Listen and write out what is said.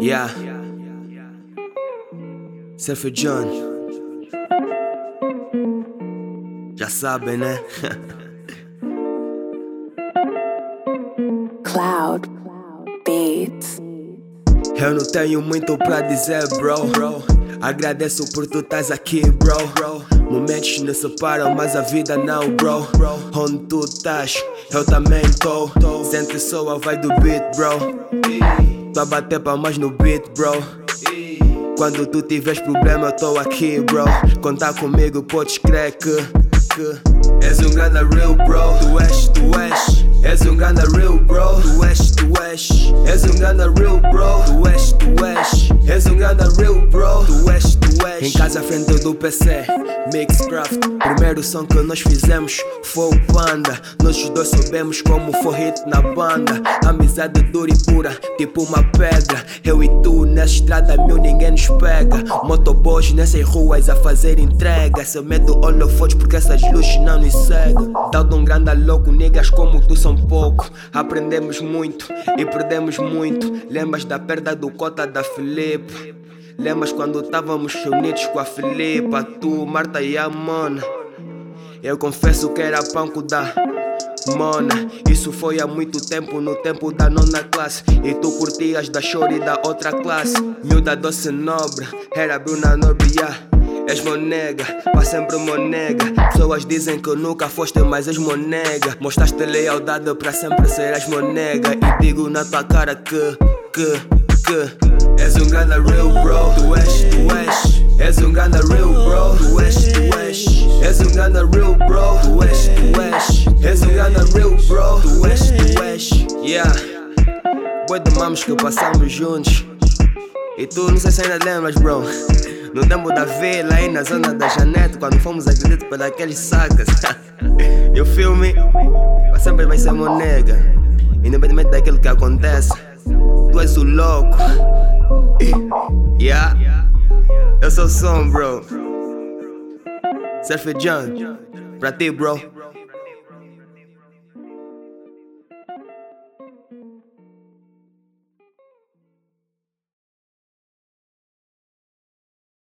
Yeah. Surfer John. Já sabem, né? Cloud Beats. Eu não tenho muito pra dizer, bro. bro. Agradeço por tu estás aqui, bro. bro. Momentos não separam, mas a vida não, bro. Onde tu estás, eu também tô. Sente só a vai do beat, bro. Tô a bater palmas no beat, bro. Quando tu tiveres problema, eu tô aqui, bro. Contar comigo, podes crer que, és um grande real, bro. Tu és, tu és. És um grande real, bro. Tu és, tu és. És um grande real, bro. Tu és, tu és. És um grande real, bro. Tu. Em casa, à frente do PC, Mixcraft. Primeiro som que nós fizemos foi o Panda. Nós dois soubemos como foi hit na banda. Amizade dura e pura, tipo uma pedra. Eu e tu nessa estrada, meu, ninguém nos pega. Motoboys nessas ruas a fazer entrega. Se eu meto holofotes porque essas luzes não nos cegam. Dado um grande louco, niggas como tu são pouco. Aprendemos muito e perdemos muito. Lembras da perda do cota da Felipe? Lembras quando estávamos unidos com a Filipa, tu, Marta e a Mona? Eu confesso que era panco da Mona. Isso foi há muito tempo, no tempo da nona classe. E tu curtias da chore da outra classe. Miúda doce nobre, era Bruna Norbia. És monega, pra sempre monega. Pessoas dizem que nunca foste, mas és monega. Mostraste lealdade pra sempre serás monega. E digo na tua cara que, que, que. És um grande real bro, tu és, tu és. És um grande real bro, tu és, tu és. És um grande real bro, tu és, tu és. És um grande real bro, tu és, tu és. Yeah, boi de mamos que passamos juntos. E tu não sei se ainda lembras, bro. No tempo da vila, aí na zona da Janete, quando fomos acredito por aqueles sacas. e o filme, sempre vai ser monega. Independentemente daquilo que acontece, tu és o louco. Yeah, sou o som, bro. Surfer John, pra ti, bro.